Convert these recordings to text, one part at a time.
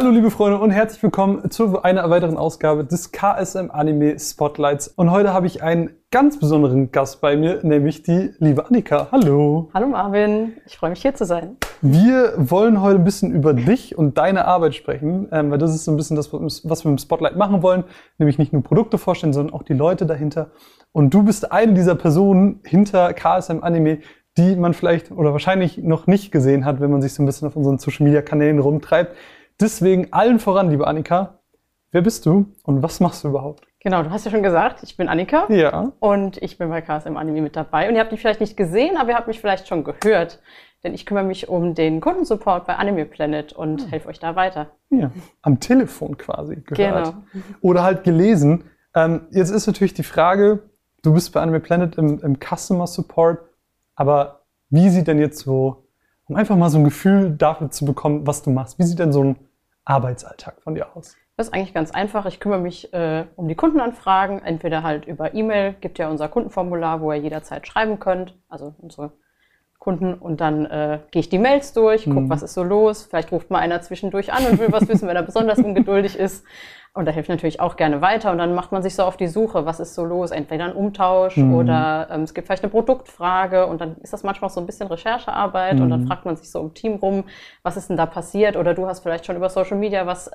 Hallo liebe Freunde und herzlich willkommen zu einer weiteren Ausgabe des KSM Anime Spotlights. Und heute habe ich einen ganz besonderen Gast bei mir, nämlich die liebe Annika. Hallo. Hallo Marvin, ich freue mich hier zu sein. Wir wollen heute ein bisschen über dich und deine Arbeit sprechen, ähm, weil das ist so ein bisschen das, was wir im Spotlight machen wollen, nämlich nicht nur Produkte vorstellen, sondern auch die Leute dahinter. Und du bist eine dieser Personen hinter KSM Anime, die man vielleicht oder wahrscheinlich noch nicht gesehen hat, wenn man sich so ein bisschen auf unseren Social Media Kanälen rumtreibt. Deswegen allen voran, liebe Annika, wer bist du und was machst du überhaupt? Genau, du hast ja schon gesagt, ich bin Annika. Ja. Und ich bin bei KSM Anime mit dabei. Und ihr habt mich vielleicht nicht gesehen, aber ihr habt mich vielleicht schon gehört. Denn ich kümmere mich um den Kundensupport bei Anime Planet und hm. helfe euch da weiter. Ja, am Telefon quasi gehört. Genau. Oder halt gelesen. Ähm, jetzt ist natürlich die Frage, du bist bei Anime Planet im, im Customer Support, aber wie sieht denn jetzt so, um einfach mal so ein Gefühl dafür zu bekommen, was du machst, wie sieht denn so ein Arbeitsalltag von dir aus? Das ist eigentlich ganz einfach. Ich kümmere mich äh, um die Kundenanfragen, entweder halt über E-Mail, gibt ja unser Kundenformular, wo ihr jederzeit schreiben könnt, also unsere Kunden und dann äh, gehe ich die Mails durch, gucke, mhm. was ist so los. Vielleicht ruft mal einer zwischendurch an und will was wissen, wenn er besonders ungeduldig ist. Und da hilft natürlich auch gerne weiter. Und dann macht man sich so auf die Suche, was ist so los? Entweder ein Umtausch mhm. oder ähm, es gibt vielleicht eine Produktfrage und dann ist das manchmal auch so ein bisschen Recherchearbeit mhm. und dann mhm. fragt man sich so im Team rum, was ist denn da passiert? Oder du hast vielleicht schon über Social Media was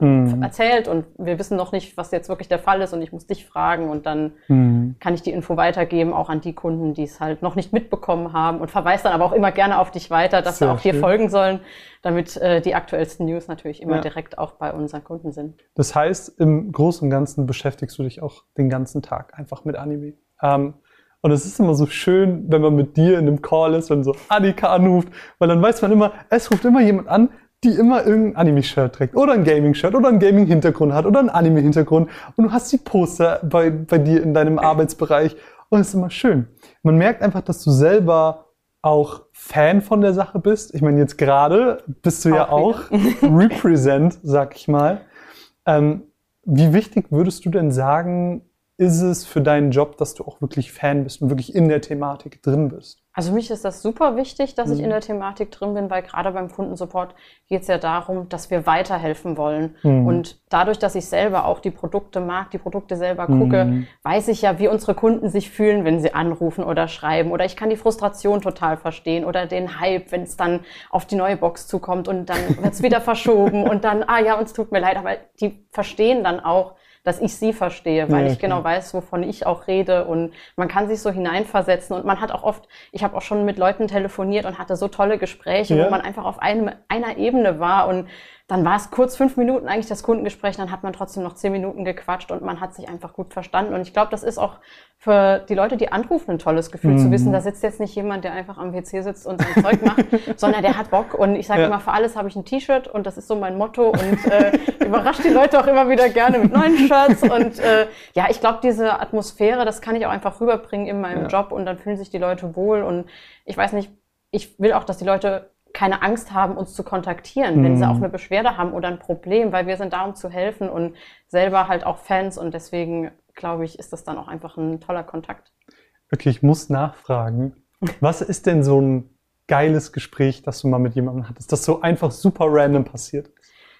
mhm. erzählt und wir wissen noch nicht, was jetzt wirklich der Fall ist und ich muss dich fragen und dann mhm. kann ich die Info weitergeben, auch an die Kunden, die es halt noch nicht mitbekommen haben und verweise dann aber auch immer gerne auf dich weiter, dass Sehr sie auch schön. dir folgen sollen, damit äh, die aktuellsten News natürlich immer ja. direkt auch bei unseren Kunden sind. Das heißt, im Großen und Ganzen beschäftigst du dich auch den ganzen Tag einfach mit Anime. Ähm, und es ist immer so schön, wenn man mit dir in einem Call ist, wenn so Annika anruft, weil dann weiß man immer, es ruft immer jemand an, die immer irgendein Anime-Shirt trägt oder ein Gaming-Shirt oder einen Gaming-Hintergrund hat oder einen Anime-Hintergrund und du hast die Poster bei, bei dir in deinem Arbeitsbereich und es ist immer schön. Man merkt einfach, dass du selber auch Fan von der Sache bist. Ich meine, jetzt gerade bist du auch ja auch Represent, sag ich mal. Ähm, wie wichtig würdest du denn sagen, ist es für deinen Job, dass du auch wirklich Fan bist und wirklich in der Thematik drin bist? Also mich ist das super wichtig, dass mhm. ich in der Thematik drin bin, weil gerade beim Kundensupport geht es ja darum, dass wir weiterhelfen wollen. Mhm. Und dadurch, dass ich selber auch die Produkte mag, die Produkte selber gucke, mhm. weiß ich ja, wie unsere Kunden sich fühlen, wenn sie anrufen oder schreiben. Oder ich kann die Frustration total verstehen oder den Hype, wenn es dann auf die neue Box zukommt und dann wird es wieder verschoben und dann, ah ja, uns tut mir leid, aber die verstehen dann auch, dass ich sie verstehe, weil ja, ich genau weiß, wovon ich auch rede. Und man kann sich so hineinversetzen. Und man hat auch oft, ich habe auch schon mit Leuten telefoniert und hatte so tolle Gespräche, ja. wo man einfach auf einem, einer Ebene war. Und dann war es kurz fünf Minuten eigentlich das Kundengespräch, dann hat man trotzdem noch zehn Minuten gequatscht und man hat sich einfach gut verstanden. Und ich glaube, das ist auch für die Leute, die anrufen, ein tolles Gefühl mhm. zu wissen, da sitzt jetzt nicht jemand, der einfach am PC sitzt und sein Zeug macht, sondern der hat Bock. Und ich sage ja. immer, für alles habe ich ein T-Shirt und das ist so mein Motto und äh, überrascht die Leute auch immer wieder gerne mit neuen Shirts. Und äh, ja, ich glaube, diese Atmosphäre, das kann ich auch einfach rüberbringen in meinem ja. Job und dann fühlen sich die Leute wohl. Und ich weiß nicht, ich will auch, dass die Leute keine Angst haben, uns zu kontaktieren, mhm. wenn sie mhm. auch eine Beschwerde haben oder ein Problem, weil wir sind da, um zu helfen und selber halt auch Fans und deswegen glaube ich, ist das dann auch einfach ein toller Kontakt. Okay, ich muss nachfragen. Was ist denn so ein geiles Gespräch, das du mal mit jemandem hattest, das so einfach super random passiert?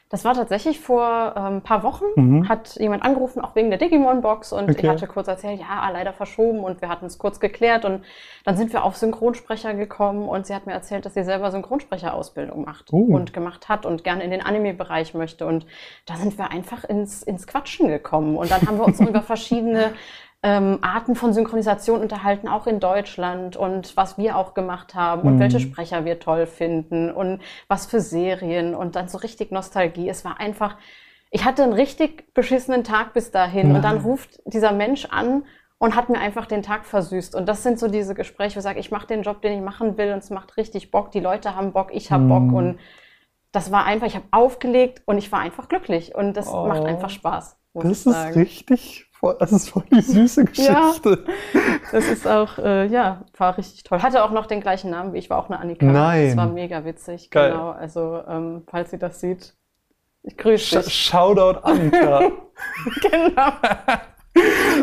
Das war tatsächlich vor ein ähm, paar Wochen, mhm. hat jemand angerufen, auch wegen der Digimon-Box und okay. ich hatte kurz erzählt, ja, leider verschoben und wir hatten es kurz geklärt und dann sind wir auf Synchronsprecher gekommen und sie hat mir erzählt, dass sie selber Synchronsprecherausbildung macht uh. und gemacht hat und gerne in den Anime-Bereich möchte und da sind wir einfach ins, ins Quatschen gekommen und dann haben wir uns über verschiedene ähm, Arten von Synchronisation unterhalten, auch in Deutschland und was wir auch gemacht haben und mhm. welche Sprecher wir toll finden und was für Serien und dann so richtig Nostalgie. Es war einfach, ich hatte einen richtig beschissenen Tag bis dahin Nein. und dann ruft dieser Mensch an und hat mir einfach den Tag versüßt. Und das sind so diese Gespräche, wo ich sage, ich mache den Job, den ich machen will und es macht richtig Bock. Die Leute haben Bock, ich habe mhm. Bock und das war einfach, ich habe aufgelegt und ich war einfach glücklich und das oh. macht einfach Spaß. das ist richtig voll, das ist voll die süße Geschichte. ja, das ist auch, äh, ja, war richtig toll. Hatte auch noch den gleichen Namen wie ich, war auch eine Annika. Nein. Das war mega witzig, Geil. genau. Also, ähm, falls sie das sieht, ich grüße dich. Shoutout Annika. genau.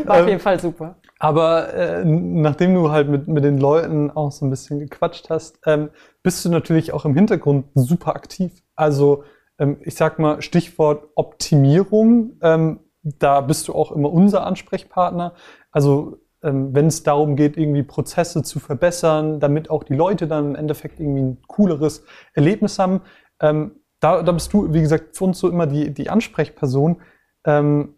War auf jeden Fall super. Aber äh, nachdem du halt mit, mit den Leuten auch so ein bisschen gequatscht hast, ähm, bist du natürlich auch im Hintergrund super aktiv. Also ähm, ich sag mal, Stichwort Optimierung, ähm, da bist du auch immer unser Ansprechpartner. Also ähm, wenn es darum geht, irgendwie Prozesse zu verbessern, damit auch die Leute dann im Endeffekt irgendwie ein cooleres Erlebnis haben. Ähm, da, da bist du, wie gesagt, für uns so immer die, die Ansprechperson. Ähm,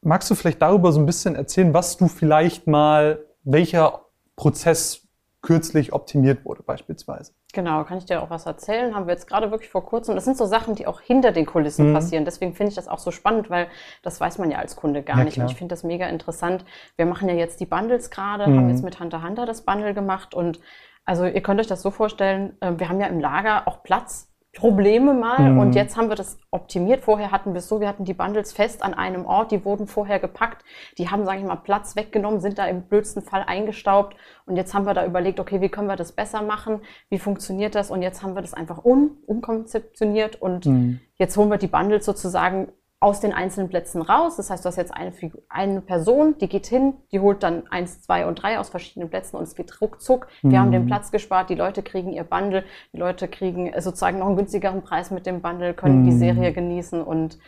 magst du vielleicht darüber so ein bisschen erzählen, was du vielleicht mal, welcher Prozess kürzlich optimiert wurde beispielsweise. Genau, kann ich dir auch was erzählen? Haben wir jetzt gerade wirklich vor kurzem. Das sind so Sachen, die auch hinter den Kulissen mhm. passieren. Deswegen finde ich das auch so spannend, weil das weiß man ja als Kunde gar ja, nicht. Klar. Und ich finde das mega interessant. Wir machen ja jetzt die Bundles gerade, mhm. haben jetzt mit Hunter Hunter das Bundle gemacht und also ihr könnt euch das so vorstellen, äh, wir haben ja im Lager auch Platz Probleme mal mhm. und jetzt haben wir das optimiert. Vorher hatten wir es so, wir hatten die Bundles fest an einem Ort, die wurden vorher gepackt, die haben, sage ich mal, Platz weggenommen, sind da im blödsten Fall eingestaubt und jetzt haben wir da überlegt, okay, wie können wir das besser machen, wie funktioniert das und jetzt haben wir das einfach um, umkonzeptioniert und mhm. jetzt holen wir die Bundles sozusagen aus den einzelnen Plätzen raus. Das heißt, du hast jetzt eine, eine Person, die geht hin, die holt dann eins, zwei und drei aus verschiedenen Plätzen und es geht ruckzuck. Wir mhm. haben den Platz gespart, die Leute kriegen ihr Bundle, die Leute kriegen sozusagen noch einen günstigeren Preis mit dem Bundle, können mhm. die Serie genießen und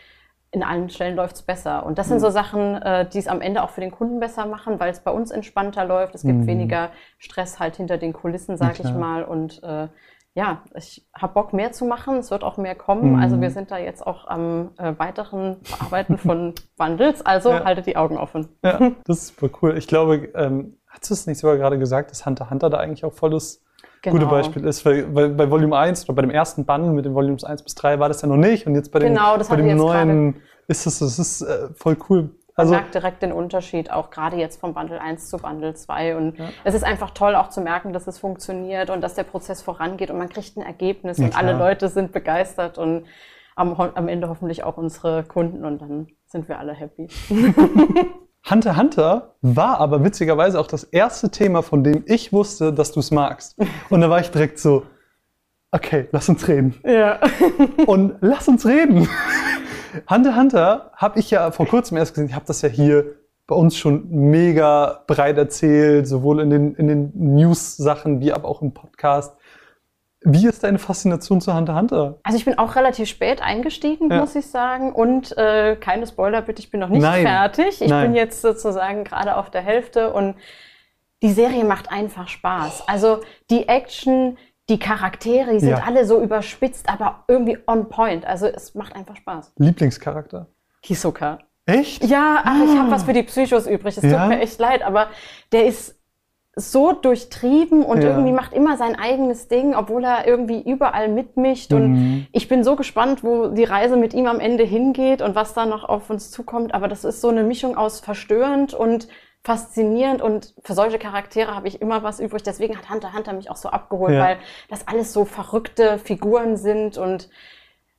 in allen Stellen läuft es besser. Und das sind so mhm. Sachen, äh, die es am Ende auch für den Kunden besser machen, weil es bei uns entspannter läuft. Es gibt mhm. weniger Stress halt hinter den Kulissen, sag ich mal. Und äh, ja, ich habe Bock mehr zu machen. Es wird auch mehr kommen. Mhm. Also wir sind da jetzt auch am äh, weiteren Bearbeiten von Bundles. Also ja. haltet die Augen offen. Ja, das ist super cool. Ich glaube, ähm, hast du es nicht sogar gerade gesagt, dass Hunter Hunter da eigentlich auch volles genau. gute Beispiel ist? Weil, weil, bei Volume 1 oder bei dem ersten Bundle mit den Volumes 1 bis 3 war das ja noch nicht. Und jetzt bei dem, genau, bei dem neuen ist es, das ist äh, voll cool. Man also, merkt direkt den Unterschied, auch gerade jetzt vom Bundle 1 zu Bundle 2. Und ja. es ist einfach toll auch zu merken, dass es funktioniert und dass der Prozess vorangeht und man kriegt ein Ergebnis ja, und alle Leute sind begeistert und am, am Ende hoffentlich auch unsere Kunden und dann sind wir alle happy. Hunter Hunter war aber witzigerweise auch das erste Thema, von dem ich wusste, dass du es magst. Und da war ich direkt so, okay, lass uns reden. Ja. Und lass uns reden. Hunter Hunter habe ich ja vor kurzem erst gesehen. Ich habe das ja hier bei uns schon mega breit erzählt, sowohl in den, in den News-Sachen wie aber auch im Podcast. Wie ist deine Faszination zu Hunter Hunter? Also ich bin auch relativ spät eingestiegen, ja. muss ich sagen. Und äh, keine Spoiler bitte, ich bin noch nicht Nein. fertig. Ich Nein. bin jetzt sozusagen gerade auf der Hälfte und die Serie macht einfach Spaß. Also die Action, die Charaktere, die sind ja. alle so überspitzt, aber irgendwie on point. Also es macht einfach Spaß. Lieblingscharakter? Hisoka. Echt? Ja, ach, ich habe ah. was für die Psychos übrig. Es ja? tut mir echt leid, aber der ist so durchtrieben und ja. irgendwie macht immer sein eigenes Ding, obwohl er irgendwie überall mitmischt. Mhm. Und ich bin so gespannt, wo die Reise mit ihm am Ende hingeht und was da noch auf uns zukommt. Aber das ist so eine Mischung aus verstörend und faszinierend und für solche Charaktere habe ich immer was übrig. Deswegen hat Hunter Hunter mich auch so abgeholt, ja. weil das alles so verrückte Figuren sind und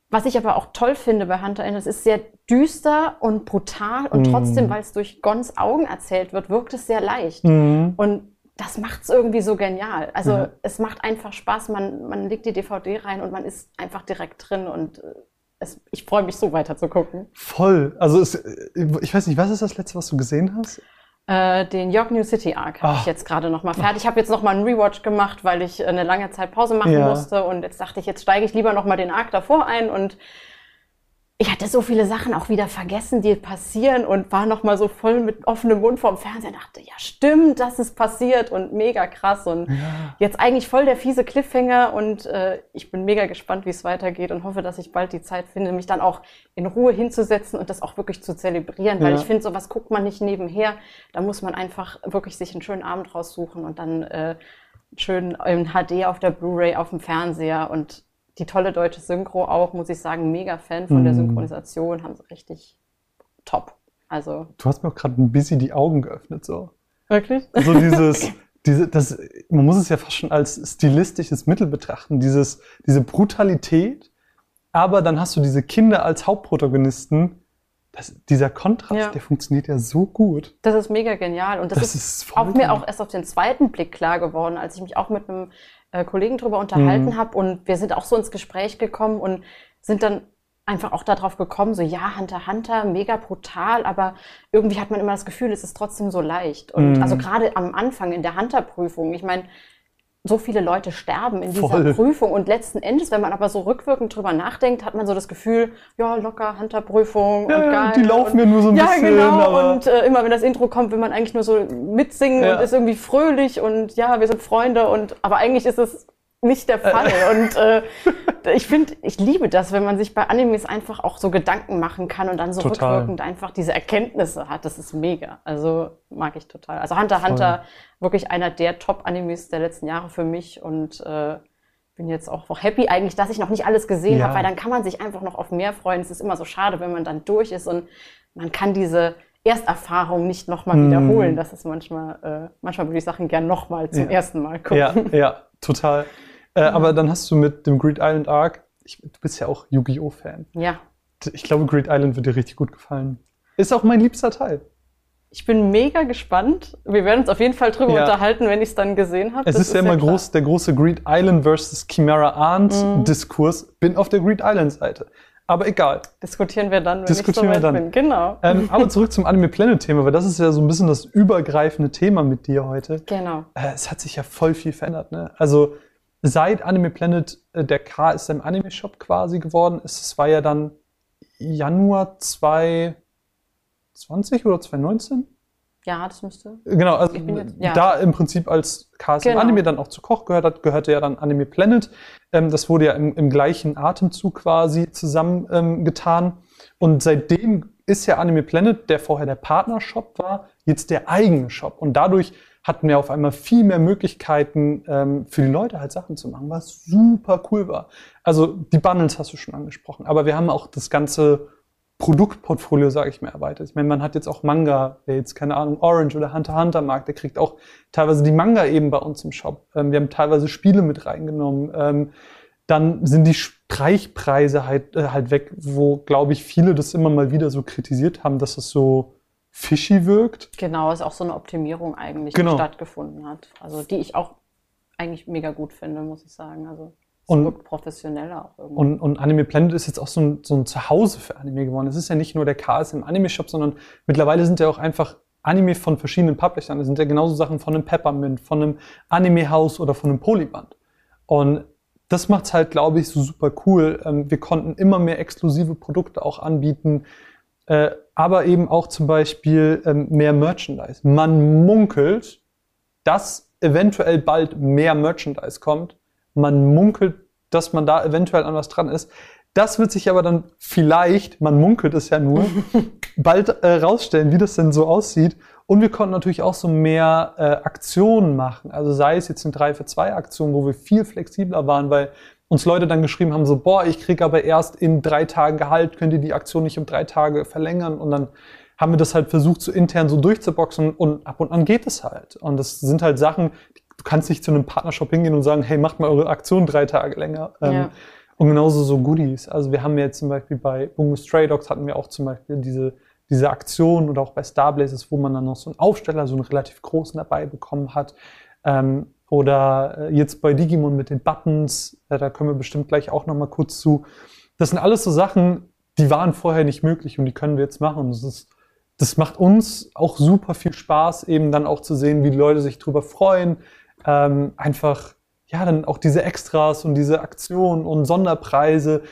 was ich aber auch toll finde bei Hunter Hunter, es ist sehr düster und brutal und mm. trotzdem, weil es durch Gons Augen erzählt wird, wirkt es sehr leicht. Mm. Und das macht es irgendwie so genial. Also ja. es macht einfach Spaß, man, man legt die DVD rein und man ist einfach direkt drin und äh, es, ich freue mich so weiter zu gucken. Voll. Also es, ich weiß nicht, was ist das letzte, was du gesehen hast? Äh, den York New City Arc habe ich ah. jetzt gerade noch mal fertig. Ich habe jetzt noch mal einen Rewatch gemacht, weil ich eine lange Zeit Pause machen ja. musste und jetzt dachte ich, jetzt steige ich lieber noch mal den Arc davor ein und ich hatte so viele Sachen auch wieder vergessen, die passieren und war noch mal so voll mit offenem Mund vorm Fernseher. Dachte, ja stimmt, das ist passiert und mega krass und ja. jetzt eigentlich voll der fiese Cliffhanger und äh, ich bin mega gespannt, wie es weitergeht und hoffe, dass ich bald die Zeit finde, mich dann auch in Ruhe hinzusetzen und das auch wirklich zu zelebrieren, weil ja. ich finde, sowas guckt man nicht nebenher. Da muss man einfach wirklich sich einen schönen Abend raussuchen und dann äh, schön in HD auf der Blu-ray auf dem Fernseher und die tolle deutsche Synchro auch, muss ich sagen, mega Fan von mm. der mhm. Synchronisation, haben sie richtig top. Also. Du hast mir auch gerade ein bisschen die Augen geöffnet, so. Wirklich? So dieses, diese, das, man muss es ja fast schon als stilistisches Mittel betrachten, dieses, diese Brutalität, aber dann hast du diese Kinder als Hauptprotagonisten. Das, dieser Kontrast, ja. der funktioniert ja so gut. Das ist mega genial. Und das, das ist, ist auch mir auch erst auf den zweiten Blick klar geworden, als ich mich auch mit einem äh, Kollegen drüber unterhalten mhm. habe und wir sind auch so ins Gespräch gekommen und sind dann einfach auch darauf gekommen, so ja, Hunter Hunter, mega brutal, aber irgendwie hat man immer das Gefühl, es ist trotzdem so leicht. Und mhm. also gerade am Anfang in der Hunter-Prüfung, ich meine, so viele Leute sterben in dieser Voll. Prüfung. Und letzten Endes, wenn man aber so rückwirkend drüber nachdenkt, hat man so das Gefühl, ja, locker, Hunter-Prüfung Ja, und geil. die laufen ja nur so ein ja, bisschen, genau. aber- Und äh, immer wenn das Intro kommt, will man eigentlich nur so mitsingen Ja. und ist irgendwie fröhlich und ja, wir sind Freunde. Und aber eigentlich ist es nicht der Fall. und äh, ich finde, ich liebe das, wenn man sich bei Animes einfach auch so Gedanken machen kann und dann so Total. rückwirkend einfach diese Erkenntnisse hat. Das ist mega. Also mag ich total. Also Hunter x Hunter, wirklich einer der Top-Animes der letzten Jahre für mich und äh, bin jetzt auch happy eigentlich, dass ich noch nicht alles gesehen Ja. habe, weil dann kann man sich einfach noch auf mehr freuen. Es ist immer so schade, wenn man dann durch ist und man kann diese Ersterfahrung nicht nochmal Mm. wiederholen. Das ist manchmal, äh, manchmal würde ich Sachen gern nochmal zum Ja. ersten Mal gucken. Ja, ja, total. Äh, aber dann hast du mit dem Greed Island Arc, ich, du bist ja auch Yu-Gi-Oh! Fan. ja. Ich glaube, Greed Island wird dir richtig gut gefallen. Ist auch mein liebster Teil. Ich bin mega gespannt. Wir werden uns auf jeden Fall drüber Ja. unterhalten, wenn ich es dann gesehen habe. Es Das ist ja immer groß, der große Greed Island versus Chimera Arndt Mhm. Diskurs. Bin auf der Greed Island Seite. Aber egal. Diskutieren wir dann, wenn Diskutieren ich wir soweit dann. bin. Genau. Ähm, aber zurück zum Anime Planet Thema, weil das ist ja so ein bisschen das übergreifende Thema mit dir heute. Genau. Äh, es hat sich ja voll viel verändert. Ne? Also seit Anime Planet äh, der KSM Anime Shop quasi geworden ist, es war ja dann Januar 2020 oder 2019? Ja, das müsste. Genau, also jetzt- ja. da im Prinzip als KSM Genau. Anime dann auch zu Koch gehört hat, gehörte ja dann Anime Planet. Ähm, das wurde ja im, im gleichen Atemzug quasi zusammen ähm. Und seitdem ist ja Anime Planet, der vorher der Partnershop war, jetzt der eigene Shop. Und dadurch hatten wir auf einmal viel mehr Möglichkeiten ähm, für die Leute halt Sachen zu machen, was super cool war. Also die Bundles hast du schon angesprochen, aber wir haben auch das ganze Produktportfolio, sage ich mal, erweitert. Ich meine, man hat jetzt auch Manga, jetzt, keine Ahnung, Orange oder Hunter Hunter mag, der kriegt auch teilweise die Manga eben bei uns im Shop. Ähm, wir haben teilweise Spiele mit reingenommen. Ähm, dann sind die Streichpreise halt, äh, halt weg, wo, glaube ich, viele das immer mal wieder so kritisiert haben, dass es so fishy wirkt. Genau, ist auch so eine Optimierung eigentlich, Genau. die stattgefunden hat. Also die ich auch eigentlich mega gut finde, muss ich sagen. Also es Und- wirkt professioneller auch irgendwie. Und, und Anime Planet ist jetzt auch so ein, so ein Zuhause für Anime geworden. Es ist ja nicht nur der KSM Anime Shop, sondern mittlerweile sind ja auch einfach Anime von verschiedenen Publishern. Das sind ja genauso Sachen von einem Peppermint, von einem Anime House oder von einem Polyband. Und das macht's halt, glaube ich, so super cool. Ähm, wir konnten immer mehr exklusive Produkte auch anbieten, äh, aber eben auch zum Beispiel ähm, mehr Merchandise. Man munkelt, dass eventuell bald mehr Merchandise kommt. Man munkelt, dass man da eventuell an was dran ist. Das wird sich aber dann vielleicht, man munkelt es ja nur, bald äh, rausstellen, wie das denn so aussieht. Und wir konnten natürlich auch so mehr äh, Aktionen machen. Also sei es jetzt eine 3 für 2 Aktion, wo wir viel flexibler waren, weil uns Leute dann geschrieben haben, so, boah, ich krieg aber erst in drei Tagen Gehalt, könnt ihr die Aktion nicht um drei Tage verlängern? Und dann haben wir das halt versucht, so intern so durchzuboxen und ab und an geht es halt. Und das sind halt Sachen, du kannst nicht zu einem Partnershop hingehen und sagen, hey, macht mal eure Aktion drei Tage länger. Ähm, Ja. Und genauso so Goodies. Also wir haben jetzt zum Beispiel bei Bungo Stray Dogs hatten wir auch zum Beispiel diese, diese Aktion oder auch bei Starblazers, wo man dann noch so einen Aufsteller, so einen relativ großen dabei bekommen hat. Ähm, oder äh, jetzt bei Digimon mit den Buttons, äh, da können wir bestimmt gleich auch noch mal kurz zu. Das sind alles so Sachen, die waren vorher nicht möglich und die können wir jetzt machen. Das, ist, das macht uns auch super viel Spaß, eben dann auch zu sehen, wie die Leute sich drüber freuen. Ähm, einfach, ja, dann auch diese Extras und diese Aktionen und Sonderpreise,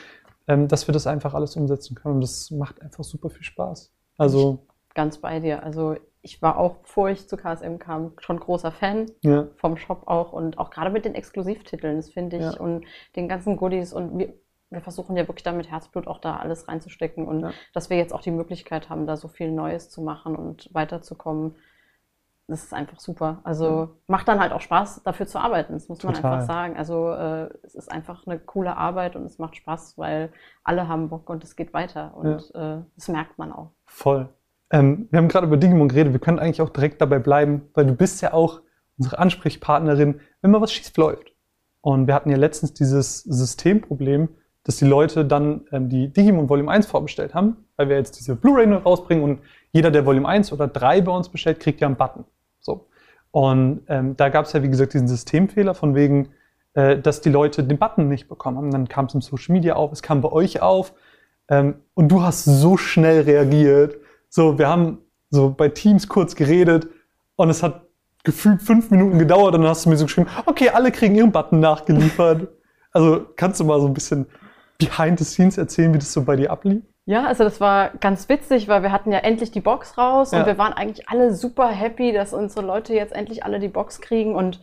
ähm, dass wir das einfach alles umsetzen können. Und das macht einfach super viel Spaß. Also, Ganz bei dir. Also ich war auch, bevor ich zu KSM kam, schon großer Fan ja, vom Shop auch und auch gerade mit den Exklusivtiteln, das finde ich, Ja. und den ganzen Goodies und wir, wir versuchen ja wirklich da mit Herzblut auch da alles reinzustecken und Ja. dass wir jetzt auch die Möglichkeit haben, da so viel Neues zu machen und weiterzukommen. Das ist einfach super. Also macht dann halt auch Spaß, dafür zu arbeiten. Das muss man Total. einfach sagen. Also äh, es ist einfach eine coole Arbeit und es macht Spaß, weil alle haben Bock und es geht weiter. Und äh, das merkt man auch. voll. Ähm, wir haben gerade über Digimon geredet, wir können eigentlich auch direkt dabei bleiben, weil du bist ja auch unsere Ansprechpartnerin, wenn mal was schief läuft. Und wir hatten ja letztens dieses Systemproblem, dass die Leute dann ähm, die Digimon Volume 1 vorbestellt haben, weil wir jetzt diese Blu-ray noch rausbringen und jeder, der Volume 1 oder 3 bei uns bestellt, kriegt ja einen Button. So. Und ähm, da gab es ja, wie gesagt, diesen Systemfehler von wegen, äh, dass die Leute den Button nicht bekommen haben. Dann kam es im Social Media auf, es kam bei euch auf. Ähm, und du hast so schnell reagiert. So, wir haben so bei Teams kurz geredet und es hat gefühlt fünf Minuten gedauert und dann hast du mir so geschrieben, okay, alle kriegen ihren Button nachgeliefert. also kannst du mal so ein bisschen behind the scenes erzählen, wie das so bei dir ablief? Ja, also das war ganz witzig, weil wir hatten ja endlich die Box raus Ja. und wir waren eigentlich alle super happy, dass unsere Leute jetzt endlich alle die Box kriegen und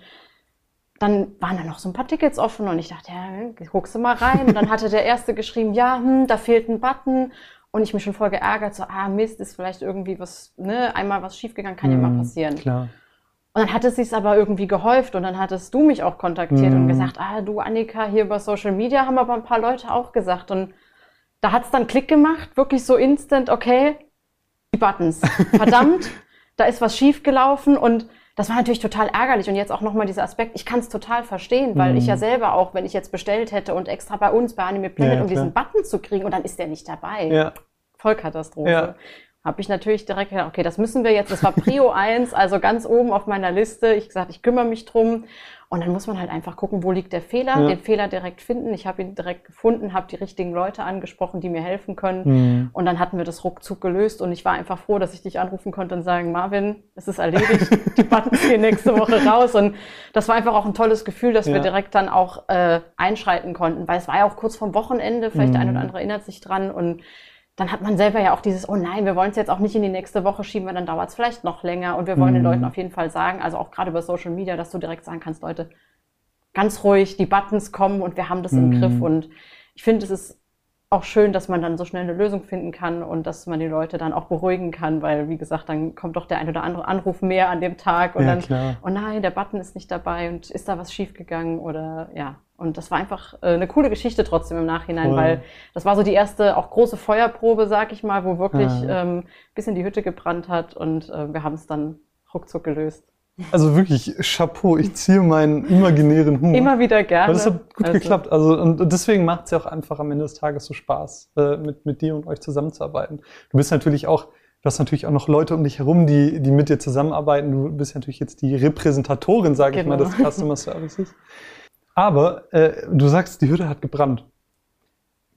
dann waren da noch so ein paar Tickets offen und ich dachte, ja, guckst du mal rein. Und dann hatte der Erste geschrieben, ja, hm, da fehlt ein Button. Und ich mich schon voll geärgert, so, ah, Mist, ist vielleicht irgendwie was, ne, einmal was schiefgegangen, kann ja Mhm, mal passieren. Klar. Und dann hat es sich aber irgendwie gehäuft und dann hattest du mich auch kontaktiert Mhm. und gesagt, ah, du Annika, hier über Social Media haben aber ein paar Leute auch gesagt. Und da hat es dann Klick gemacht, wirklich so instant, okay, die Buttons. Verdammt, da ist was schiefgelaufen und das war natürlich total ärgerlich. Und jetzt auch nochmal dieser Aspekt, ich kann es total verstehen, weil Mhm. ich ja selber auch, wenn ich jetzt bestellt hätte und extra bei uns bei Anime Planet, Ja, um diesen Button zu kriegen und dann ist der nicht dabei. Ja. Vollkatastrophe. Ja. Habe ich natürlich direkt gedacht, okay, das müssen wir jetzt, das war Prio 1, also ganz oben auf meiner Liste. Ich gesagt, ich kümmere mich drum. Und dann muss man halt einfach gucken, wo liegt der Fehler, Ja. den Fehler direkt finden. Ich habe ihn direkt gefunden, habe die richtigen Leute angesprochen, die mir helfen können. Mhm. Und dann hatten wir das ruckzuck gelöst und ich war einfach froh, dass ich dich anrufen konnte und sagen, Marvin, es ist erledigt, die Buttons gehen nächste Woche raus. Und das war einfach auch ein tolles Gefühl, dass Ja. wir direkt dann auch äh, einschreiten konnten, weil es war ja auch kurz vorm Wochenende, vielleicht der ein Mhm. oder andere erinnert sich dran und dann hat man selber ja auch dieses, oh nein, wir wollen es jetzt auch nicht in die nächste Woche schieben, weil dann dauert es vielleicht noch länger. Und wir wollen den Mhm. Leuten auf jeden Fall sagen, also auch gerade über Social Media, dass du direkt sagen kannst, Leute, ganz ruhig, die Buttons kommen und wir haben das im Mhm. Griff. Und ich finde, es ist auch schön, dass man dann so schnell eine Lösung finden kann und dass man die Leute dann auch beruhigen kann, weil, wie gesagt, dann kommt doch der ein oder andere Anruf mehr an dem Tag und Ja, dann, klar. oh nein, der Button ist nicht dabei und ist da was schiefgegangen oder ja. Und das war einfach äh, eine coole Geschichte trotzdem im Nachhinein, Voll. weil das war so die erste auch große Feuerprobe, sag ich mal, wo wirklich Ja. ähm, bis in die Hütte gebrannt hat und äh, wir haben es dann ruckzuck gelöst. Also wirklich, Chapeau, ich ziehe meinen imaginären Hut. Immer wieder gerne. Weil das hat gut Also, geklappt. Also, und deswegen macht es ja auch einfach am Ende des Tages so Spaß, äh, mit, mit dir und euch zusammenzuarbeiten. Du bist natürlich auch, du hast natürlich auch noch Leute um dich herum, die, die mit dir zusammenarbeiten. Du bist natürlich jetzt die Repräsentatorin, sage ich mal, Genau. des Customer Services. Aber äh, du sagst, die Hütte hat gebrannt.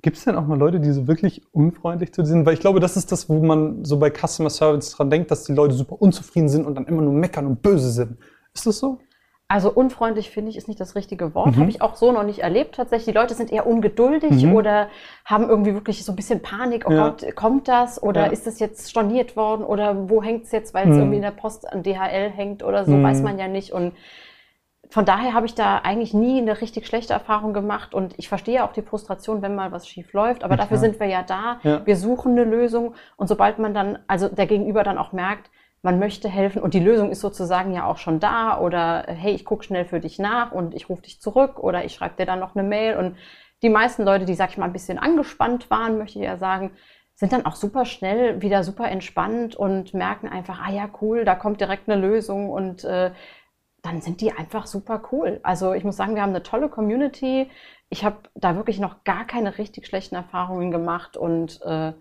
Gibt es denn auch mal Leute, die so wirklich unfreundlich zu dir sind? Weil ich glaube, das ist das, wo man so bei Customer Service dran denkt, dass die Leute super unzufrieden sind und dann immer nur meckern und böse sind. Ist das so? Also unfreundlich finde ich ist nicht das richtige Wort. Mhm. Habe ich auch so noch nicht erlebt tatsächlich. Die Leute sind eher ungeduldig Mhm. oder haben irgendwie wirklich so ein bisschen Panik. Oh Ja. Gott, kommt das? Oder Ja. ist das jetzt storniert worden? Oder wo hängt es jetzt, weil es Mhm. irgendwie in der Post an DHL hängt oder so? Mhm. Weiß man ja nicht. Und von daher habe ich da eigentlich nie eine richtig schlechte Erfahrung gemacht. Und ich verstehe auch die Frustration, wenn mal was schief läuft. Aber Ja, dafür klar. sind wir ja da. Ja. Wir suchen eine Lösung. Und sobald man dann, also der Gegenüber dann auch merkt, man möchte helfen und die Lösung ist sozusagen ja auch schon da oder hey, ich gucke schnell für dich nach und ich rufe dich zurück oder ich schreibe dir dann noch eine Mail und die meisten Leute, die, sag ich mal, ein bisschen angespannt waren, möchte ich ja sagen, sind dann auch super schnell wieder super entspannt und merken einfach, ah ja, cool, da kommt direkt eine Lösung und äh, dann sind die einfach super cool. Also ich muss sagen, wir haben eine tolle Community. Ich habe da wirklich noch gar keine richtig schlechten Erfahrungen gemacht und äh,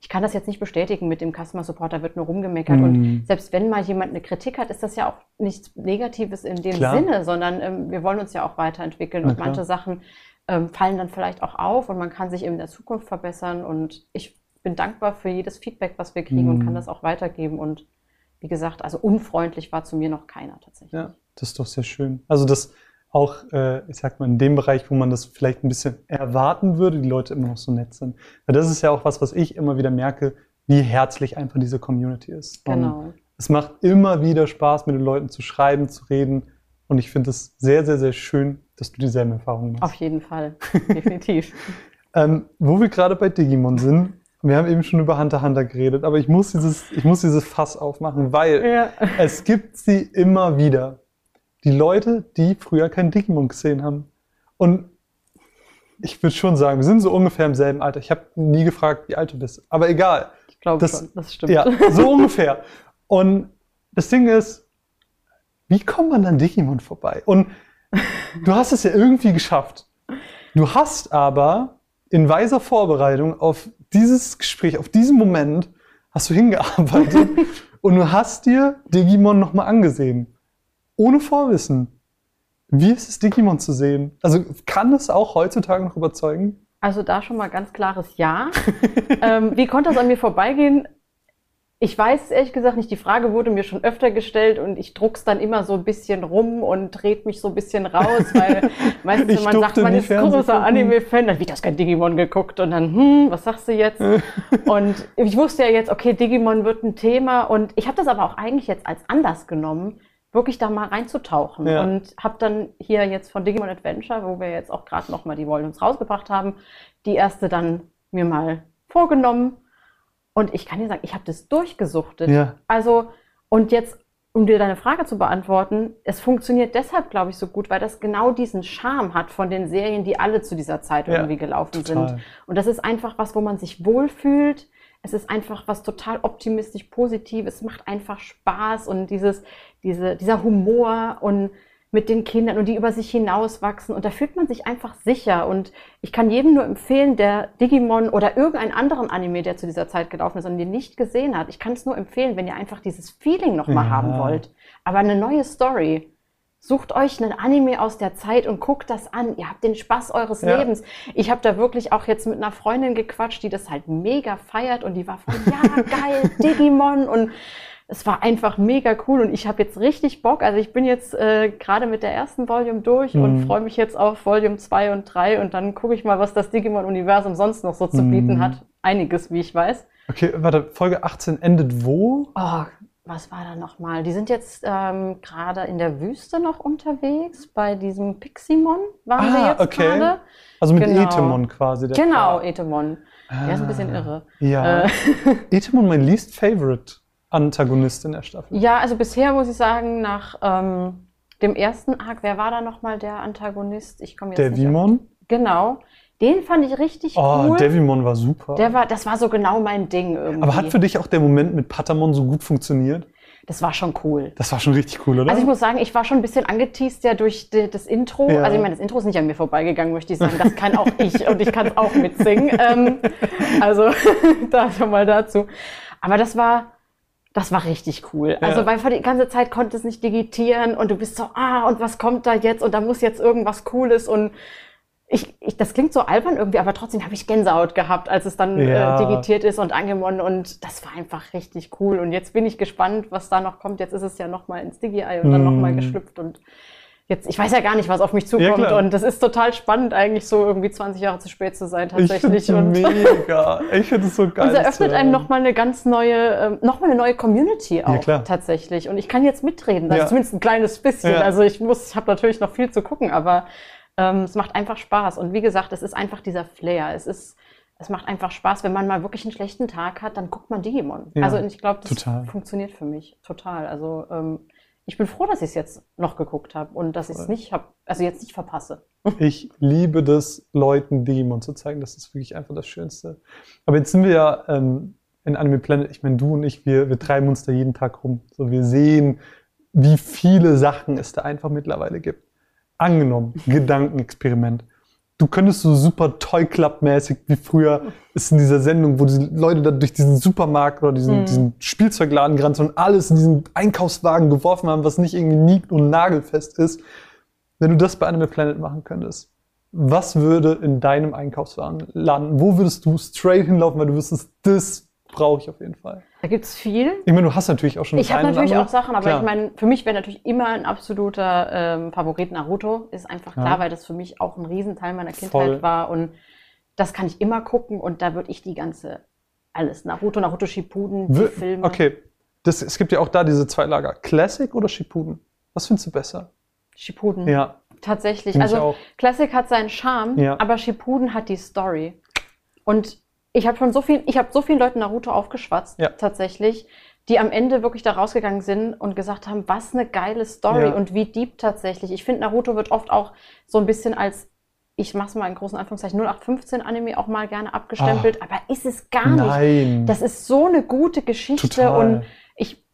ich kann das jetzt nicht bestätigen mit dem Customer Support, da wird nur rumgemeckert. Und Mhm. selbst wenn mal jemand eine Kritik hat, ist das ja auch nichts Negatives in dem Klar. Sinne, sondern ähm, wir wollen uns ja auch weiterentwickeln Na und klar. manche Sachen ähm, fallen dann vielleicht auch auf und man kann sich eben in der Zukunft verbessern. Und ich bin dankbar für jedes Feedback, was wir kriegen und Mhm. kann das auch weitergeben. Und wie gesagt, also unfreundlich war zu mir noch keiner tatsächlich. Ja, das ist doch sehr schön. Also das auch, äh, ich sag mal, in dem Bereich, wo man das vielleicht ein bisschen erwarten würde, die Leute immer noch so nett sind. Weil das ist ja auch was, was ich immer wieder merke, wie herzlich einfach diese Community ist. Und Genau. es macht immer wieder Spaß, mit den Leuten zu schreiben, zu reden. Und ich finde es sehr, sehr, sehr schön, dass du dieselben Erfahrungen machst. Auf jeden Fall, definitiv. Ähm, wo wir gerade bei Digimon sind, wir haben eben schon über Hunter Hunter geredet, aber ich muss dieses, ich muss dieses Fass aufmachen, weil ja. es gibt sie immer wieder. Die Leute, die früher kein Digimon gesehen haben. Und ich würde schon sagen, wir sind so ungefähr im selben Alter. Ich habe nie gefragt, wie alt du bist. Aber egal. Ich glaube Das- schon, das stimmt. Ja, so ungefähr. Und das Ding ist, wie kommt man an Digimon vorbei? Und du hast es ja irgendwie geschafft. Du hast aber in weiser Vorbereitung auf dieses Gespräch, auf diesen Moment, hast du hingearbeitet und du hast dir Digimon nochmal angesehen. Ohne Vorwissen. Wie ist es, Digimon zu sehen? Also kann es auch heutzutage noch überzeugen? Also da schon mal ganz klares Ja. ähm, wie konnte das an mir vorbeigehen? ich weiß ehrlich gesagt nicht, die Frage wurde mir schon öfter gestellt und ich druck's dann immer so ein bisschen rum und dreht mich so ein bisschen raus, weil meistens, wenn man sagt, man ist großer Anime-Fan, dann wird das kein Digimon geguckt und dann, hm, was sagst du jetzt? und ich wusste ja jetzt, okay, Digimon wird ein Thema und ich habe das aber auch eigentlich jetzt als Anlass genommen, wirklich da mal reinzutauchen ja. und habe dann hier jetzt von Digimon Adventure, wo wir jetzt auch gerade noch mal die Volumes rausgebracht haben, die erste dann mir mal vorgenommen und ich kann dir sagen, ich habe das durchgesuchtet. Ja. Also, und jetzt, um dir deine Frage zu beantworten, es funktioniert deshalb, glaube ich, so gut, weil das genau diesen Charme hat von den Serien, die alle zu dieser Zeit ja, irgendwie gelaufen total. sind. Und das ist einfach was, wo man sich wohlfühlt. Es ist einfach was total optimistisch positiv. Es macht einfach Spaß und dieses, diese, dieser Humor und mit den Kindern und die über sich hinauswachsen. Und da fühlt man sich einfach sicher. Und ich kann jedem nur empfehlen, der Digimon oder irgendeinen anderen Anime, der zu dieser Zeit gelaufen ist und den nicht gesehen hat, ich kann es nur empfehlen, wenn ihr einfach dieses Feeling nochmal ja. haben wollt. Aber eine neue Story. Sucht euch einen Anime aus der Zeit und guckt das an. Ihr habt den Spaß eures ja. Lebens. Ich habe da wirklich auch jetzt mit einer Freundin gequatscht, die das halt mega feiert und die war von, ja, geil, Digimon und es war einfach mega cool und ich habe jetzt richtig Bock. Also ich bin jetzt äh, gerade mit der ersten Volume durch mhm. und freue mich jetzt auf Volume 2 und 3 und dann gucke ich mal, was das Digimon-Universum sonst noch so zu mhm. bieten hat. Einiges, wie ich weiß. Okay, warte, Folge 18 endet wo? Oh, was war da nochmal? Die sind jetzt ähm, gerade in der Wüste noch unterwegs. Bei diesem Piximon waren ah, wir jetzt okay. gerade. Also mit genau. Etemon quasi. genau, Etemon. Ah, der ist ein bisschen ah, irre. Ja. Äh. Etemon mein least favorite. Antagonistin der Staffel? Ja, also bisher muss ich sagen, nach ähm, dem ersten Arc, wer war da nochmal der Antagonist? Ich komme jetzt Devimon? nicht Genau. Den fand ich richtig oh, cool. Devimon war super. Der war, das war so genau mein Ding irgendwie. Aber hat für dich auch der Moment mit Patamon so gut funktioniert? Das war schon cool. Das war schon richtig cool, oder? Also ich muss sagen, ich war schon ein bisschen angeteasst ja durch die, das Intro. Ja. Also ich meine, das Intro ist nicht an mir vorbeigegangen, möchte ich sagen. Das kann auch ich und ich kann es auch mitsingen. ähm, also da schon mal dazu. Aber das war, das war richtig cool. Ja. Also, weil die ganze Zeit konnte es nicht digitieren und du bist so, ah, und was kommt da jetzt? Und da muss jetzt irgendwas Cooles und ich, ich, das klingt so albern irgendwie, aber trotzdem habe ich Gänsehaut gehabt, als es dann äh, ja. äh, digitiert ist und angemonnen und das war einfach richtig cool. Und jetzt bin ich gespannt, was da noch kommt. Jetzt ist es ja nochmal ins Digi-Eye und mm. dann nochmal geschlüpft und jetzt, ich weiß ja gar nicht, was auf mich zukommt. Ja, und das ist total spannend, eigentlich so irgendwie 20 Jahre zu spät zu sein, tatsächlich. Ich finde mega. Ich finde es so geil. Und es eröffnet einem nochmal eine ganz neue, ähm, nochmal eine neue Community auch, ja, tatsächlich. Und ich kann jetzt mitreden, das ja. zumindest ein kleines bisschen. Also ich muss, ich habe natürlich noch viel zu gucken, aber ähm, es macht einfach Spaß. Und wie gesagt, es ist einfach dieser Flair. Es ist, es macht einfach Spaß, wenn man mal wirklich einen schlechten Tag hat, dann guckt man Digimon. Also ich glaube, das total. funktioniert für mich total. Also ähm, ich bin froh, dass ich es jetzt noch geguckt habe und dass ich es nicht habe, also jetzt nicht verpasse. Ich liebe das, Leuten Digimon zu zeigen. Das ist wirklich einfach das Schönste. Aber jetzt sind wir ja ähm, in Anime Planet. Ich meine, du und ich, wir, wir treiben uns da jeden Tag rum. So, wir sehen, wie viele Sachen es da einfach mittlerweile gibt. Angenommen, Gedankenexperiment du könntest so super Toy Club-mäßig wie früher ist in dieser Sendung, wo die Leute da durch diesen Supermarkt oder diesen, mhm. diesen Spielzeugladen gerannt und alles in diesen Einkaufswagen geworfen haben, was nicht irgendwie nied- und nagelfest ist. Wenn du das bei Animal Planet machen könntest, was würde in deinem Einkaufswagen landen? Wo würdest du straight hinlaufen, weil du wüsstest, das brauche ich auf jeden Fall. Da gibt es viel. Ich meine, du hast natürlich auch schon Ich habe natürlich auch Sachen, aber klar. ich meine, für mich wäre natürlich immer ein absoluter ähm, Favorit Naruto. Ist einfach klar, ja. weil das für mich auch ein Riesenteil meiner Kindheit Voll. war. Und das kann ich immer gucken und da würde ich die ganze, alles, Naruto, Naruto Shippuden, die Filme. Okay, das, es gibt ja auch da diese zwei Lager. Classic oder Shippuden? Was findest du besser? Shippuden. Ja. Tatsächlich. Also Classic hat seinen Charme, ja. aber Shippuden hat die Story. Und ich habe schon so viel, ich habe so vielen Leuten Naruto aufgeschwatzt, ja. tatsächlich, die am Ende wirklich da rausgegangen sind und gesagt haben, was eine geile Story ja. und wie deep tatsächlich. Ich finde, Naruto wird oft auch so ein bisschen als, ich mach's mal in großen Anführungszeichen, 0815 Anime auch mal gerne abgestempelt, Ach, aber ist es gar nein. nicht. Das ist so eine gute Geschichte Total. und ich,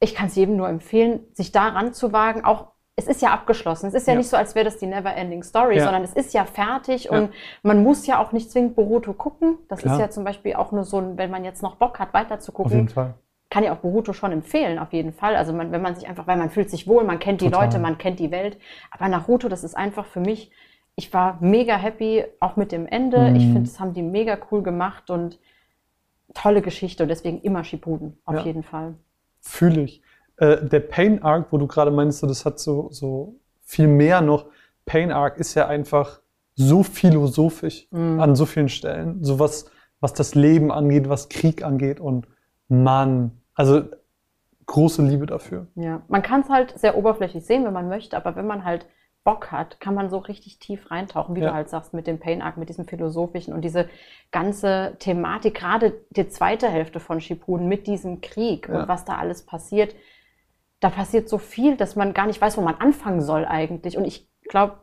ich kann es jedem nur empfehlen, sich da ranzuwagen, auch es ist ja abgeschlossen. Es ist ja, ja. nicht so, als wäre das die Never-Ending Story, ja. sondern es ist ja fertig ja. und man muss ja auch nicht zwingend Boruto gucken. Das Klar. ist ja zum Beispiel auch nur so, wenn man jetzt noch Bock hat, weiter zu gucken. Auf jeden Fall. Kann ja auch Boruto schon empfehlen, auf jeden Fall. Also man, wenn man sich einfach, weil man fühlt sich wohl, man kennt die Total. Leute, man kennt die Welt. Aber Naruto, das ist einfach für mich, ich war mega happy, auch mit dem Ende. Mhm. Ich finde, das haben die mega cool gemacht und tolle Geschichte und deswegen immer Shippuden, auf jeden Fall. Fühle ich. Äh, der Pain Arc, wo du gerade meinst, das hat so, so viel mehr noch. Pain Arc ist ja einfach so philosophisch mhm. an so vielen Stellen. So was, was das Leben angeht, was Krieg angeht und Mann, also große Liebe dafür. Ja, man kann es halt sehr oberflächlich sehen, wenn man möchte, aber wenn man halt Bock hat, kann man so richtig tief reintauchen, wie ja. du halt sagst, mit dem Pain Arc, mit diesem philosophischen und diese ganze Thematik, gerade die zweite Hälfte von Shippuden mit diesem Krieg ja. und was da alles passiert. Da passiert so viel, dass man gar nicht weiß, wo man anfangen soll eigentlich. Und ich glaube,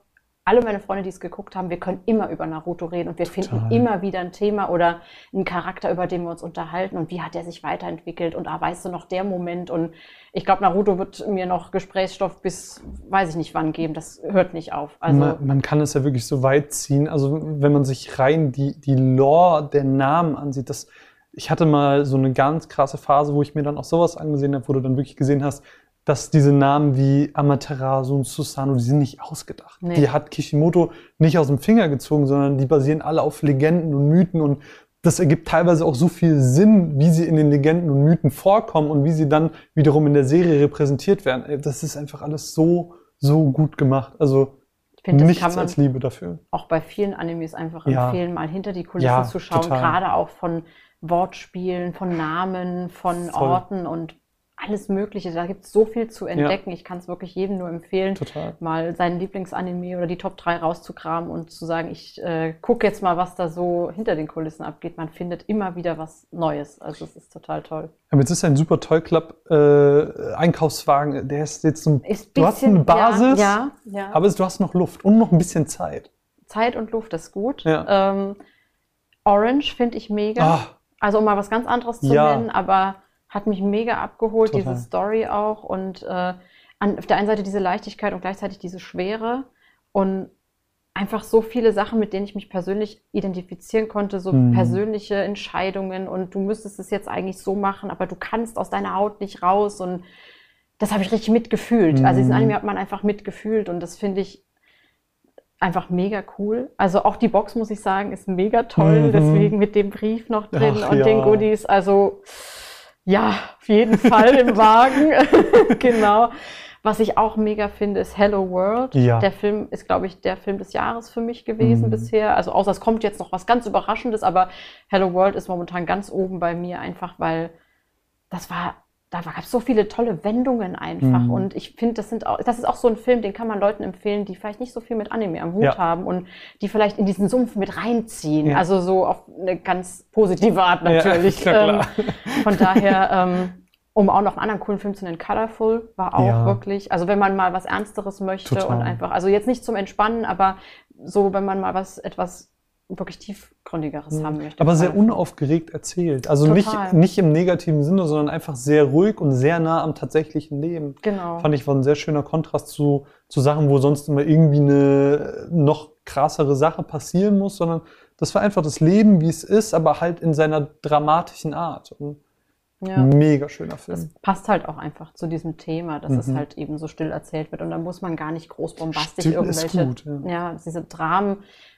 alle meine Freunde, die es geguckt haben, wir können immer über Naruto reden und wir Total. finden immer wieder ein Thema oder einen Charakter, über den wir uns unterhalten und wie hat er sich weiterentwickelt und ah, weißt du noch der Moment und ich glaube, Naruto wird mir noch Gesprächsstoff bis weiß ich nicht wann geben, das hört nicht auf. Also man, man kann es ja wirklich so weit ziehen, also wenn man sich rein die, die Lore der Namen ansieht, das ich hatte mal so eine ganz krasse Phase, wo ich mir dann auch sowas angesehen habe, wo du dann wirklich gesehen hast, dass diese Namen wie Amaterasu und Susanoo, die sind nicht ausgedacht. Nee. Die hat Kishimoto nicht aus dem Finger gezogen, sondern die basieren alle auf Legenden und Mythen und das ergibt teilweise auch so viel Sinn, wie sie in den Legenden und Mythen vorkommen und wie sie dann wiederum in der Serie repräsentiert werden. Das ist einfach alles so, so gut gemacht. Also find, nichts als Liebe dafür. Auch bei vielen Animes einfach ja. empfehlen, mal hinter die Kulissen ja, zu schauen, total. gerade auch von Wortspielen, von Namen, von Voll. Orten und alles Mögliche. Da gibt es so viel zu entdecken. Ja. Ich kann es wirklich jedem nur empfehlen, Total. mal seinen Lieblingsanime oder die Top 3 rauszukramen und zu sagen, ich äh, gucke jetzt mal, was da so hinter den Kulissen abgeht. Man findet immer wieder was Neues. Also es ist total toll. Aber jetzt ist ein super Toy Club äh, Einkaufswagen, der ist jetzt so ein, ist du hast eine Basis, ja, ja, aber du hast noch Luft und noch ein bisschen Zeit. Zeit und Luft ist gut. Ähm, Orange finde ich mega. Ach. Also um mal was ganz anderes zu nennen, aber hat mich mega abgeholt, Total. diese Story auch. Und äh, an, auf der einen Seite diese Leichtigkeit und gleichzeitig diese Schwere. Und einfach so viele Sachen, mit denen ich mich persönlich identifizieren konnte, so mhm. persönliche Entscheidungen und du müsstest es jetzt eigentlich so machen, aber du kannst aus deiner Haut nicht raus und das habe ich richtig mitgefühlt. Mhm. Also diesen Anime hat man einfach mitgefühlt und das finde ich einfach mega cool. Also auch die Box, muss ich sagen, ist mega toll, mhm. deswegen mit dem Brief noch drin Ach, und ja. den Goodies, also ja, auf jeden Fall im Wagen. genau. Was ich auch mega finde, ist Hello World. Ja. Der Film ist, glaube ich, der Film des Jahres für mich gewesen mhm. bisher. Also außer es kommt jetzt noch was ganz Überraschendes, aber Hello World ist momentan ganz oben bei mir, einfach weil das war da gab es so viele tolle Wendungen einfach. Mhm. Und ich finde, das sind auch, das ist auch so ein Film, den kann man Leuten empfehlen, die vielleicht nicht so viel mit Anime am Hut ja. haben und die vielleicht in diesen Sumpf mit reinziehen. Ja. Also so auf eine ganz positive Art natürlich. Ja, ähm, von daher, ähm, um auch noch einen anderen coolen Film zu nennen, Colorful war auch wirklich, also wenn man mal was Ernsteres möchte Total. und einfach, also jetzt nicht zum Entspannen, aber so, wenn man mal was etwas wirklich tiefgründigeres mhm. haben möchte. Aber sehr unaufgeregt erzählt. Also nicht, nicht im negativen Sinne, sondern einfach sehr ruhig und sehr nah am tatsächlichen Leben. Genau. Fand ich war ein sehr schöner Kontrast zu, zu Sachen, wo sonst immer irgendwie eine noch krassere Sache passieren muss, sondern das war einfach das Leben, wie es ist, aber halt in seiner dramatischen Art. Und ja. Mega schöner Film. Das passt halt auch einfach zu diesem Thema, dass mhm. es halt eben so still erzählt wird und da muss man gar nicht groß bombastisch still irgendwelche, gut, ja. ja. diese Dramen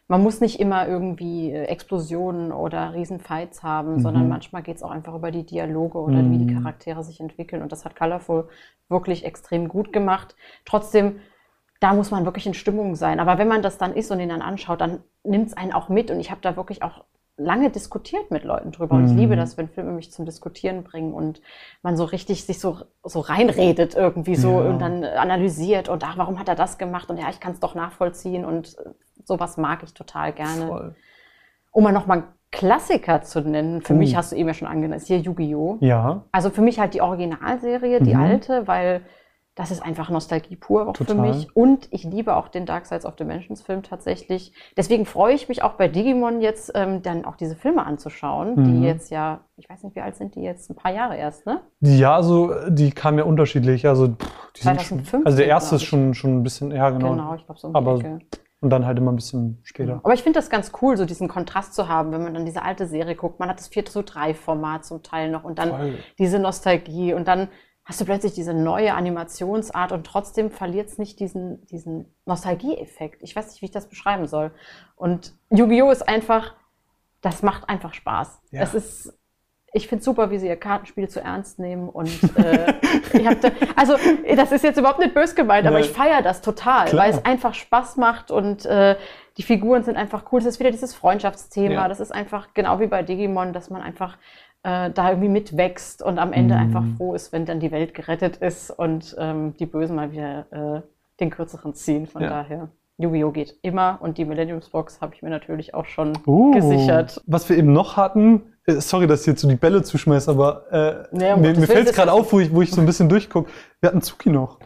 man muss nicht immer irgendwie äh, Explosionen oder Riesenfights haben, mhm. sondern manchmal geht es auch einfach über die Dialoge oder mhm. wie die mhm. Charaktere sich entwickeln. Und das hat Colorful wirklich extrem gut gemacht. Trotzdem, da muss man wirklich in Stimmung sein. Aber wenn man das dann ist und ihn dann anschaut, dann nimmt es einen auch mit. Und ich habe da wirklich auch lange diskutiert mit Leuten drüber. Und ich liebe mhm. das, wenn Filme mich zum Diskutieren bringen und man so richtig sich so, so reinredet irgendwie so ja. und dann analysiert und ach, warum hat er das gemacht? Und ja, ich kann es doch nachvollziehen und sowas mag ich total gerne. Voll. Um mal nochmal Klassiker zu nennen, für uh. mich hast du eben ja schon angenommen, ist hier Yu-Gi-Oh! Ja. Also für mich halt die Originalserie, die mhm. alte, weil das ist einfach Nostalgie pur auch Total. für mich. Und ich liebe auch den Dark Sides of Dimensions Film tatsächlich. Deswegen freue ich mich auch bei Digimon jetzt ähm, dann auch diese Filme anzuschauen, mhm. die jetzt ja, ich weiß nicht, wie alt sind die jetzt? Ein paar Jahre erst, ne? Ja, also die kamen ja unterschiedlich. Also, die 2015, schon, also der erste ist schon, schon ein bisschen, ja genau. Genau, ich glaube so um Aber Ecke. Und dann halt immer ein bisschen später. Aber ich finde das ganz cool, so diesen Kontrast zu haben, wenn man dann diese alte Serie guckt. Man hat das 4 zu 3 Format zum Teil noch und dann Voll. diese Nostalgie und dann hast du plötzlich diese neue Animationsart und trotzdem verliert es nicht diesen, diesen Nostalgie-Effekt. Ich weiß nicht, wie ich das beschreiben soll. Und Yu-Gi-Oh! ist einfach, das macht einfach Spaß. Ja. Es ist ich finde super, wie sie ihr Kartenspiel zu ernst nehmen. Und äh, ich hab da, also das ist jetzt überhaupt nicht böse gemeint, aber ich feiere das total, Klar. weil es einfach Spaß macht und äh, die Figuren sind einfach cool. Das ist wieder dieses Freundschaftsthema. Ja. Das ist einfach genau wie bei Digimon, dass man einfach äh, da irgendwie mitwächst und am Ende mhm. einfach froh ist, wenn dann die Welt gerettet ist und ähm, die Bösen mal wieder äh, den kürzeren ziehen. Von ja. daher. Yu-Gi-Oh! geht immer und die Millenniums-Box habe ich mir natürlich auch schon uh, gesichert. Was wir eben noch hatten, äh, sorry, dass ich jetzt so die Bälle zuschmeiße, aber äh, ja, mir, mir fällt es gerade auf, wo ich, wo ich so ein bisschen durchgucke. Wir hatten Zuki noch.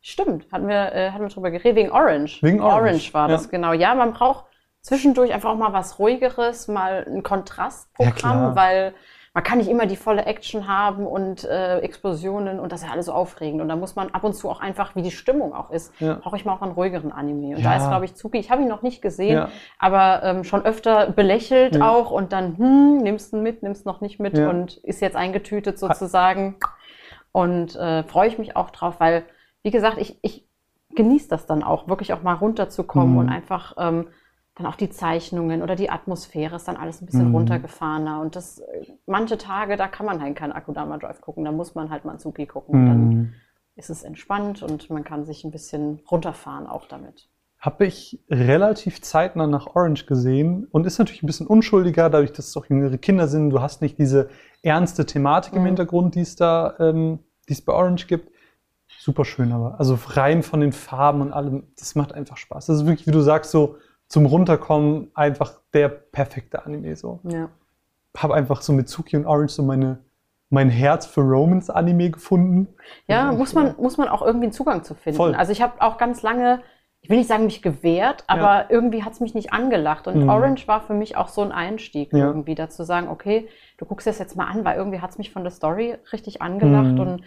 Stimmt, hatten wir, äh, hatten wir drüber geredet, wegen Orange. Wegen Orange. Orange war das, genau. Ja, man braucht zwischendurch einfach auch mal was Ruhigeres, mal ein Kontrastprogramm, ja, weil man kann nicht immer die volle Action haben und äh, Explosionen und das ist ja alles so aufregend. Und da muss man ab und zu auch einfach, wie die Stimmung auch ist, ja. brauche ich mal auch einen ruhigeren Anime. Und ja. da ist, glaube ich, Zuki, ich habe ihn noch nicht gesehen, ja. aber ähm, schon öfter belächelt auch und dann, hm, nimmst du mit, nimmst noch nicht mit und ist jetzt eingetütet sozusagen. Und äh, freue ich mich auch drauf, weil, wie gesagt, ich, ich genieße das dann auch, wirklich auch mal runterzukommen mhm. und einfach ähm, dann auch die Zeichnungen oder die Atmosphäre ist dann alles ein bisschen mhm. runtergefahrener. Und das, manche Tage, da kann man halt keinen Akudama Drive gucken, da muss man halt mal Suki gucken. Mhm. Dann ist es entspannt und man kann sich ein bisschen runterfahren auch damit. Habe ich relativ zeitnah nach Orange gesehen und ist natürlich ein bisschen unschuldiger, dadurch, dass es auch jüngere Kinder sind. Du hast nicht diese ernste Thematik im mhm. Hintergrund, die es da, ähm, die es bei Orange gibt. Super schön, aber also rein von den Farben und allem, das macht einfach Spaß. Das ist wirklich, wie du sagst, so zum Runterkommen einfach der perfekte Anime so. Ja. Hab einfach so mit Tsuki und Orange so meine mein Herz für Romans Anime gefunden. Ja, muss man muss man auch irgendwie einen Zugang zu finden. Voll. Also ich habe auch ganz lange ich will nicht sagen mich gewehrt, aber ja. irgendwie hat es mich nicht angelacht. Und mhm. Orange war für mich auch so ein Einstieg, ja. irgendwie dazu sagen, okay, du guckst das jetzt mal an, weil irgendwie hat es mich von der Story richtig angelacht mhm. und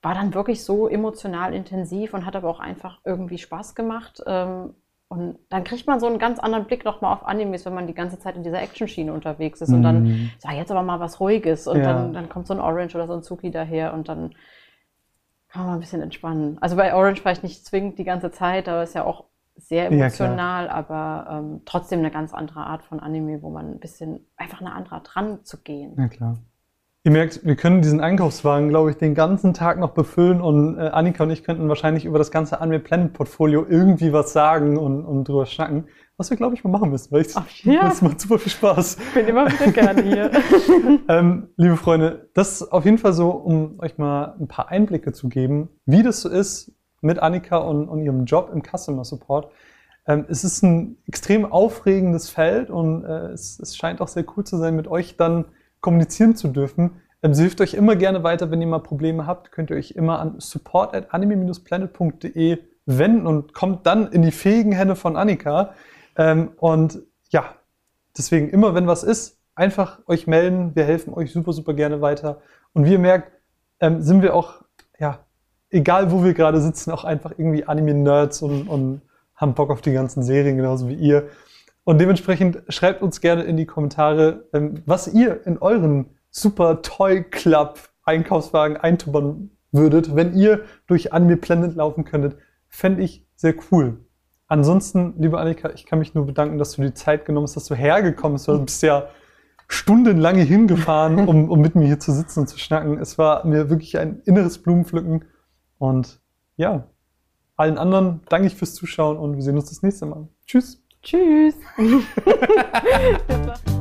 war dann wirklich so emotional intensiv und hat aber auch einfach irgendwie Spaß gemacht. Ähm, und dann kriegt man so einen ganz anderen Blick nochmal auf Animes, wenn man die ganze Zeit in dieser Action-Schiene unterwegs ist. Und dann, mhm. sag jetzt aber mal was Ruhiges. Und ja. dann, dann kommt so ein Orange oder so ein Zuki daher und dann kann man mal ein bisschen entspannen. Also bei Orange vielleicht nicht zwingend die ganze Zeit, aber ist ja auch sehr emotional, ja, aber ähm, trotzdem eine ganz andere Art von Anime, wo man ein bisschen einfach eine andere Art dran zu gehen. Ja, klar. Ihr merkt, wir können diesen Einkaufswagen, glaube ich, den ganzen Tag noch befüllen und äh, Annika und ich könnten wahrscheinlich über das ganze Anime Planet Portfolio irgendwie was sagen und, und drüber schnacken. Was wir, glaube ich, mal machen müssen, weil ich, Ach, ja. das macht super viel Spaß. Ich bin immer wieder gerne hier. ähm, liebe Freunde, das ist auf jeden Fall so, um euch mal ein paar Einblicke zu geben, wie das so ist mit Annika und, und ihrem Job im Customer Support. Ähm, es ist ein extrem aufregendes Feld und äh, es, es scheint auch sehr cool zu sein, mit euch dann kommunizieren zu dürfen. Ähm, sie hilft euch immer gerne weiter, wenn ihr mal Probleme habt, könnt ihr euch immer an support at anime-planet.de wenden und kommt dann in die fähigen Hände von Annika. Ähm, und ja, deswegen immer, wenn was ist, einfach euch melden. Wir helfen euch super, super gerne weiter. Und wie ihr merkt, ähm, sind wir auch, ja, egal wo wir gerade sitzen, auch einfach irgendwie Anime-Nerds und, und haben Bock auf die ganzen Serien, genauso wie ihr. Und dementsprechend schreibt uns gerne in die Kommentare, ähm, was ihr in euren Super Toy Club Einkaufswagen eintubbern würdet, wenn ihr durch Anime Planet laufen könntet. Fände ich sehr cool. Ansonsten, liebe Annika, ich kann mich nur bedanken, dass du die Zeit genommen hast, dass du hergekommen bist. Du bist ja stundenlang hingefahren, um, um mit mir hier zu sitzen und zu schnacken. Es war mir wirklich ein inneres Blumenpflücken. Und ja, allen anderen danke ich fürs Zuschauen und wir sehen uns das nächste Mal. Tschüss. Tschüss.